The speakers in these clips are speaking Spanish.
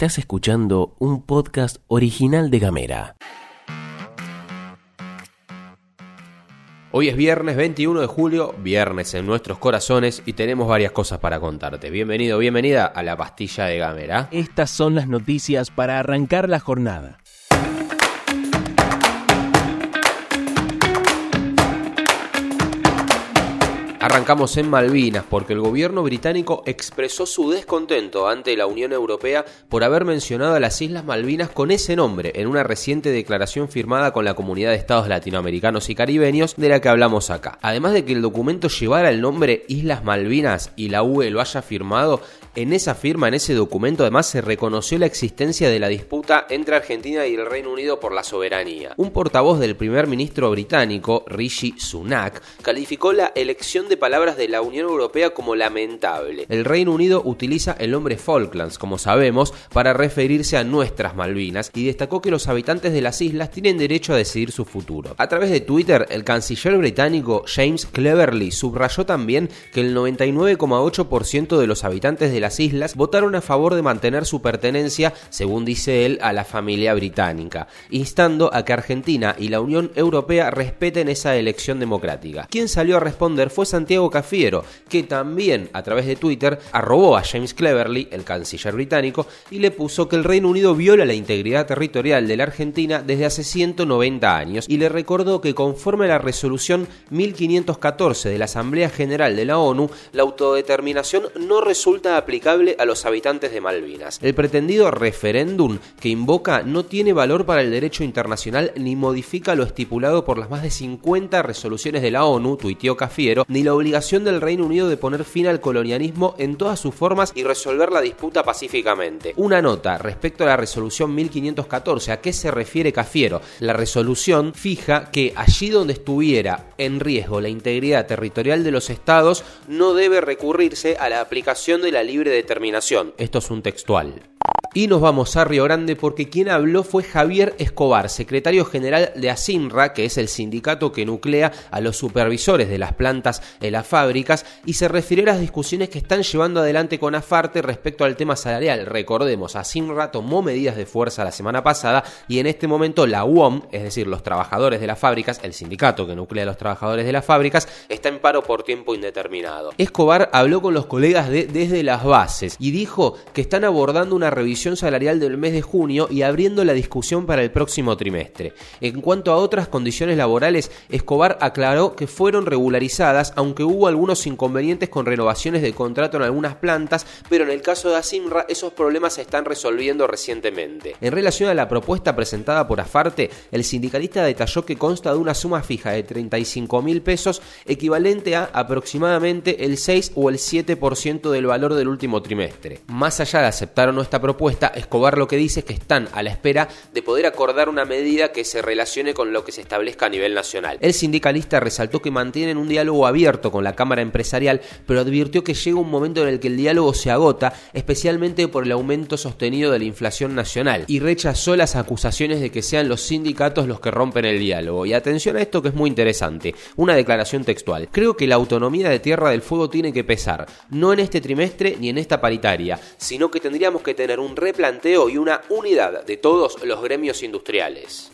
Estás escuchando un podcast original de Gamera. Hoy es viernes 21 de julio, viernes en nuestros corazones y tenemos varias cosas para contarte. Bienvenido, bienvenida a la pastilla de Gamera. Estas son las noticias para arrancar la jornada. Arrancamos en Malvinas porque el gobierno británico expresó su descontento ante la Unión Europea por haber mencionado a las Islas Malvinas con ese nombre en una reciente declaración firmada con la Comunidad de Estados Latinoamericanos y Caribeños de la que hablamos acá. Además de que el documento llevara el nombre Islas Malvinas y la UE lo haya firmado, en esa firma, en ese documento, además se reconoció la existencia de la disputa entre Argentina y el Reino Unido por la soberanía. Un portavoz del primer ministro británico, Rishi Sunak, calificó la elección de palabras de la Unión Europea como lamentable. El Reino Unido utiliza el nombre Falklands, como sabemos, para referirse a nuestras Malvinas y destacó que los habitantes de las islas tienen derecho a decidir su futuro. A través de Twitter, el canciller británico James Cleverly subrayó también que el 99,8% de los habitantes de las islas votaron a favor de mantener su pertenencia, según dice él, a la familia británica, instando a que Argentina y la Unión Europea respeten esa elección democrática. Quien salió a responder fue Santiago Cafiero, que también a través de Twitter arrobó a James Cleverly, el canciller británico, y le puso que el Reino Unido viola la integridad territorial de la Argentina desde hace 190 años y le recordó que conforme a la resolución 1514 de la Asamblea General de la ONU, la autodeterminación no resulta aplicable aplicable a los habitantes de Malvinas. El pretendido referéndum que invoca no tiene valor para el derecho internacional ni modifica lo estipulado por las más de 50 resoluciones de la ONU, tuiteó Cafiero, ni la obligación del Reino Unido de poner fin al colonialismo en todas sus formas y resolver la disputa pacíficamente. Una nota respecto a la resolución 1514, ¿a qué se refiere Cafiero? La resolución fija que allí donde estuviera en riesgo la integridad territorial de los estados no debe recurrirse a la aplicación de la libre determinación. Esto es un textual. Y nos vamos a Río Grande porque quien habló fue Javier Escobar, secretario general de ASINRA, que es el sindicato que nuclea a los supervisores de las plantas en las fábricas, y se refirió a las discusiones que están llevando adelante con AFARTE respecto al tema salarial. Recordemos, ASINRA tomó medidas de fuerza la semana pasada y en este momento la UOM, es decir, los trabajadores de las fábricas, el sindicato que nuclea a los trabajadores de las fábricas, está en paro por tiempo indeterminado. Escobar habló con los colegas de Desde las Bases y dijo que están abordando una revisión salarial del mes de junio y abriendo la discusión para el próximo trimestre. En cuanto a otras condiciones laborales, Escobar aclaró que fueron regularizadas, aunque hubo algunos inconvenientes con renovaciones de contrato en algunas plantas, pero en el caso de Asimra esos problemas se están resolviendo recientemente. En relación a la propuesta presentada por Afarte, el sindicalista detalló que consta de una suma fija de 35 mil pesos, equivalente a aproximadamente el 6 o el 7% del valor del último trimestre. Más allá de aceptar o no esta propuesta, Escobar lo que dice es que están a la espera de poder acordar una medida que se relacione con lo que se establezca a nivel nacional. El sindicalista resaltó que mantienen un diálogo abierto con la Cámara Empresarial, pero advirtió que llega un momento en el que el diálogo se agota, especialmente por el aumento sostenido de la inflación nacional, y rechazó las acusaciones de que sean los sindicatos los que rompen el diálogo. Y atención a esto que es muy interesante, una declaración textual. Creo que la autonomía de Tierra del Fuego tiene que pesar, no en este trimestre ni en esta paritaria, sino que tendríamos que tener un replanteo y una unidad de todos los gremios industriales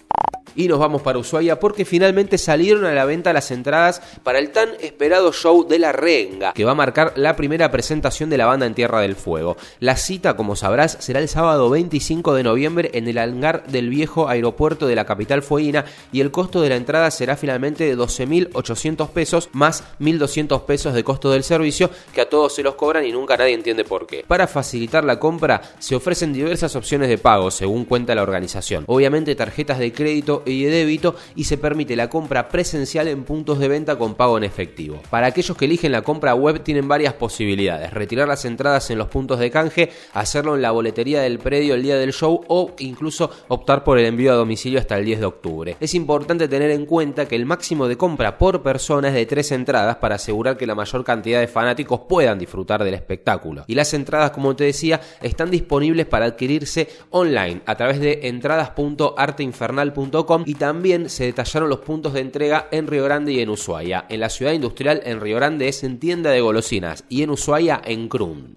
y nos vamos para Ushuaia porque finalmente salieron a la venta las entradas para el tan esperado show de La Renga, que va a marcar la primera presentación de la banda en Tierra del Fuego. La cita, como sabrás, será el sábado 25 de noviembre en el hangar del viejo aeropuerto de la capital fueguina y el costo de la entrada será finalmente de 12.800 pesos más 1.200 pesos de costo del servicio que a todos se los cobran y nunca nadie entiende por qué. Para facilitar la compra se ofrecen diversas opciones de pago según cuenta la organización. Obviamente tarjetas de crédito y de débito y se permite la compra presencial en puntos de venta con pago en efectivo. Para aquellos que eligen la compra web tienen varias posibilidades, retirar las entradas en los puntos de canje, hacerlo en la boletería del predio el día del show o incluso optar por el envío a domicilio hasta el 10 de octubre. Es importante tener en cuenta que el máximo de compra por persona es de tres entradas para asegurar que la mayor cantidad de fanáticos puedan disfrutar del espectáculo. Y las entradas, como te decía, están disponibles para adquirirse online a través de entradas.arteinfernal.com y también se detallaron los puntos de entrega en Río Grande y en Ushuaia. En la ciudad industrial en Río Grande es en tienda de golosinas y en Ushuaia en Crun.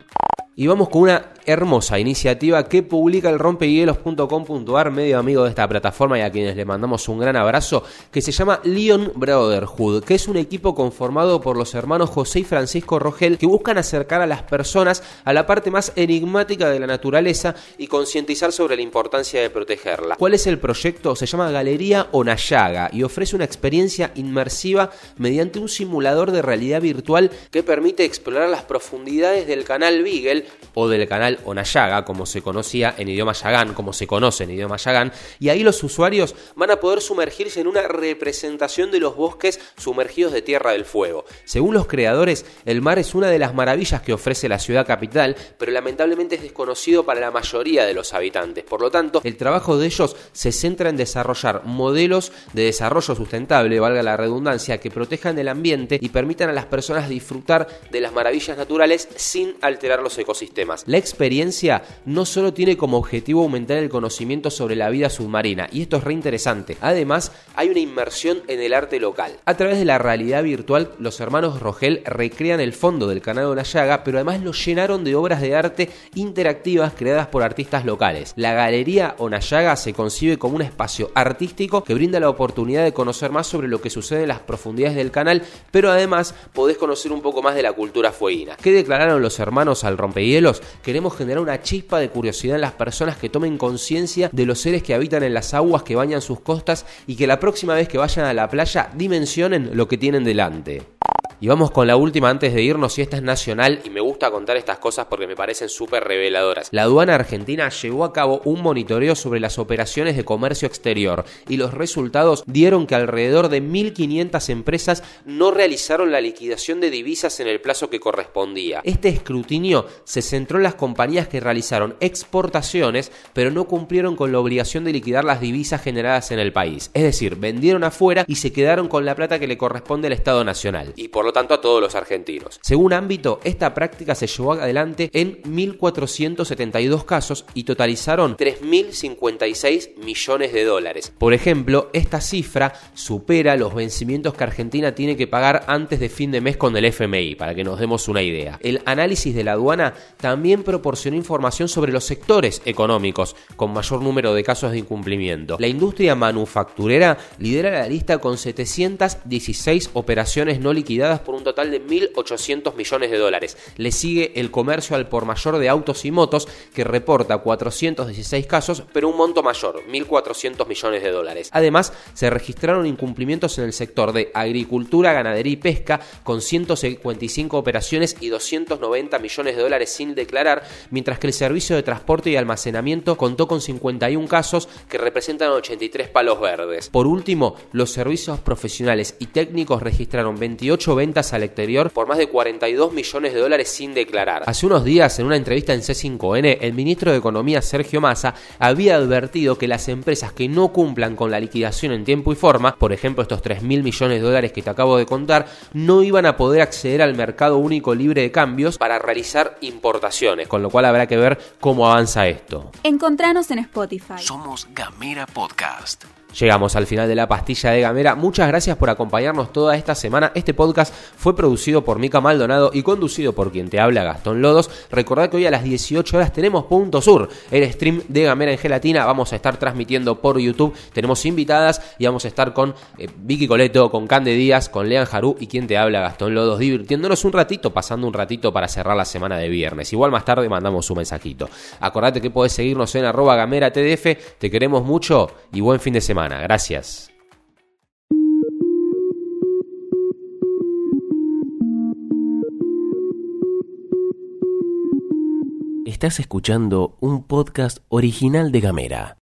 Y vamos con una hermosa iniciativa que publica el rompehielos.com.ar, medio amigo de esta plataforma y a quienes le mandamos un gran abrazo, que se llama Leon Brotherhood, que es un equipo conformado por los hermanos José y Francisco Rogel que buscan acercar a las personas a la parte más enigmática de la naturaleza y concientizar sobre la importancia de protegerla. ¿Cuál es el proyecto? Se llama Galería Onayaga y ofrece una experiencia inmersiva mediante un simulador de realidad virtual que permite explorar las profundidades del canal Beagle o del canal Onayaga, como se conocía en idioma yagán, como se conoce en idioma yagán, y ahí los usuarios van a poder sumergirse en una representación de los bosques sumergidos de Tierra del Fuego. Según los creadores, el mar es una de las maravillas que ofrece la ciudad capital, pero lamentablemente es desconocido para la mayoría de los habitantes. Por lo tanto, el trabajo de ellos se centra en desarrollar modelos de desarrollo sustentable, valga la redundancia, que protejan el ambiente y permitan a las personas disfrutar de las maravillas naturales sin alterar los ecosistemas. La experiencia no solo tiene como objetivo aumentar el conocimiento sobre la vida submarina, y esto es re interesante, además hay una inmersión en el arte local. A través de la realidad virtual, los hermanos Rogel recrean el fondo del canal de la llaga, pero además lo llenaron de obras de arte interactivas creadas por artistas locales. La galería Onayaga se concibe como un espacio artístico que brinda la oportunidad de conocer más sobre lo que sucede en las profundidades del canal, pero además podés conocer un poco más de la cultura fueguina. ¿Qué declararon los hermanos al rompehielos? Queremos generar una chispa de curiosidad en las personas que tomen conciencia de los seres que habitan en las aguas que bañan sus costas y que la próxima vez que vayan a la playa dimensionen lo que tienen delante. Y vamos con la última antes de irnos, y esta es nacional, y me gusta contar estas cosas porque me parecen súper reveladoras. La aduana argentina llevó a cabo un monitoreo sobre las operaciones de comercio exterior, y los resultados dieron que alrededor de 1.500 empresas no realizaron la liquidación de divisas en el plazo que correspondía. Este escrutinio se centró en las compañías que realizaron exportaciones, pero no cumplieron con la obligación de liquidar las divisas generadas en el país. Es decir, vendieron afuera y se quedaron con la plata que le corresponde al Estado Nacional. Y por lo tanto a todos los argentinos. Según ámbito, esta práctica se llevó adelante en 1.472 casos y totalizaron 3.056 millones de dólares. Por ejemplo, esta cifra supera los vencimientos que Argentina tiene que pagar antes de fin de mes con el FMI, para que nos demos una idea. El análisis de la aduana también proporcionó información sobre los sectores económicos con mayor número de casos de incumplimiento. La industria manufacturera lidera la lista con 716 operaciones no liquidadas por un total de 1.800 millones de dólares. Le sigue el comercio al por mayor de autos y motos, que reporta 416 casos, pero un monto mayor, 1.400 millones de dólares. Además, se registraron incumplimientos en el sector de agricultura, ganadería y pesca, con 155 operaciones y 290 millones de dólares sin declarar, mientras que el servicio de transporte y almacenamiento contó con 51 casos que representan 83 palos verdes. Por último, los servicios profesionales y técnicos registraron 28 ventas al exterior por más de 42 millones de dólares sin declarar. Hace unos días, en una entrevista en C5N, el ministro de Economía Sergio Massa había advertido que las empresas que no cumplan con la liquidación en tiempo y forma, por ejemplo estos 3 mil millones de dólares que te acabo de contar, no iban a poder acceder al mercado único libre de cambios para realizar importaciones, con lo cual habrá que ver cómo avanza esto. Encontranos en Spotify. Somos Gamera Podcast. Llegamos al final de la pastilla de Gamera. Muchas gracias por acompañarnos toda esta semana. Este podcast fue producido por Mica Maldonado y conducido por quien te habla, Gastón Lodos. Recordad que hoy a las 18 horas tenemos Punto Sur, el stream de Gamera en Gelatina. Vamos a estar transmitiendo por YouTube. Tenemos invitadas y vamos a estar con eh, Vicky Coleto, con Cande Díaz, con Lean Jarú y quien te habla, Gastón Lodos, divirtiéndonos un ratito, pasando un ratito para cerrar la semana de viernes. Igual más tarde mandamos un mensajito. Acordate que podés seguirnos en arroba gamera TDF. Te queremos mucho y buen fin de Gracias. Estás escuchando un podcast original de Gamera.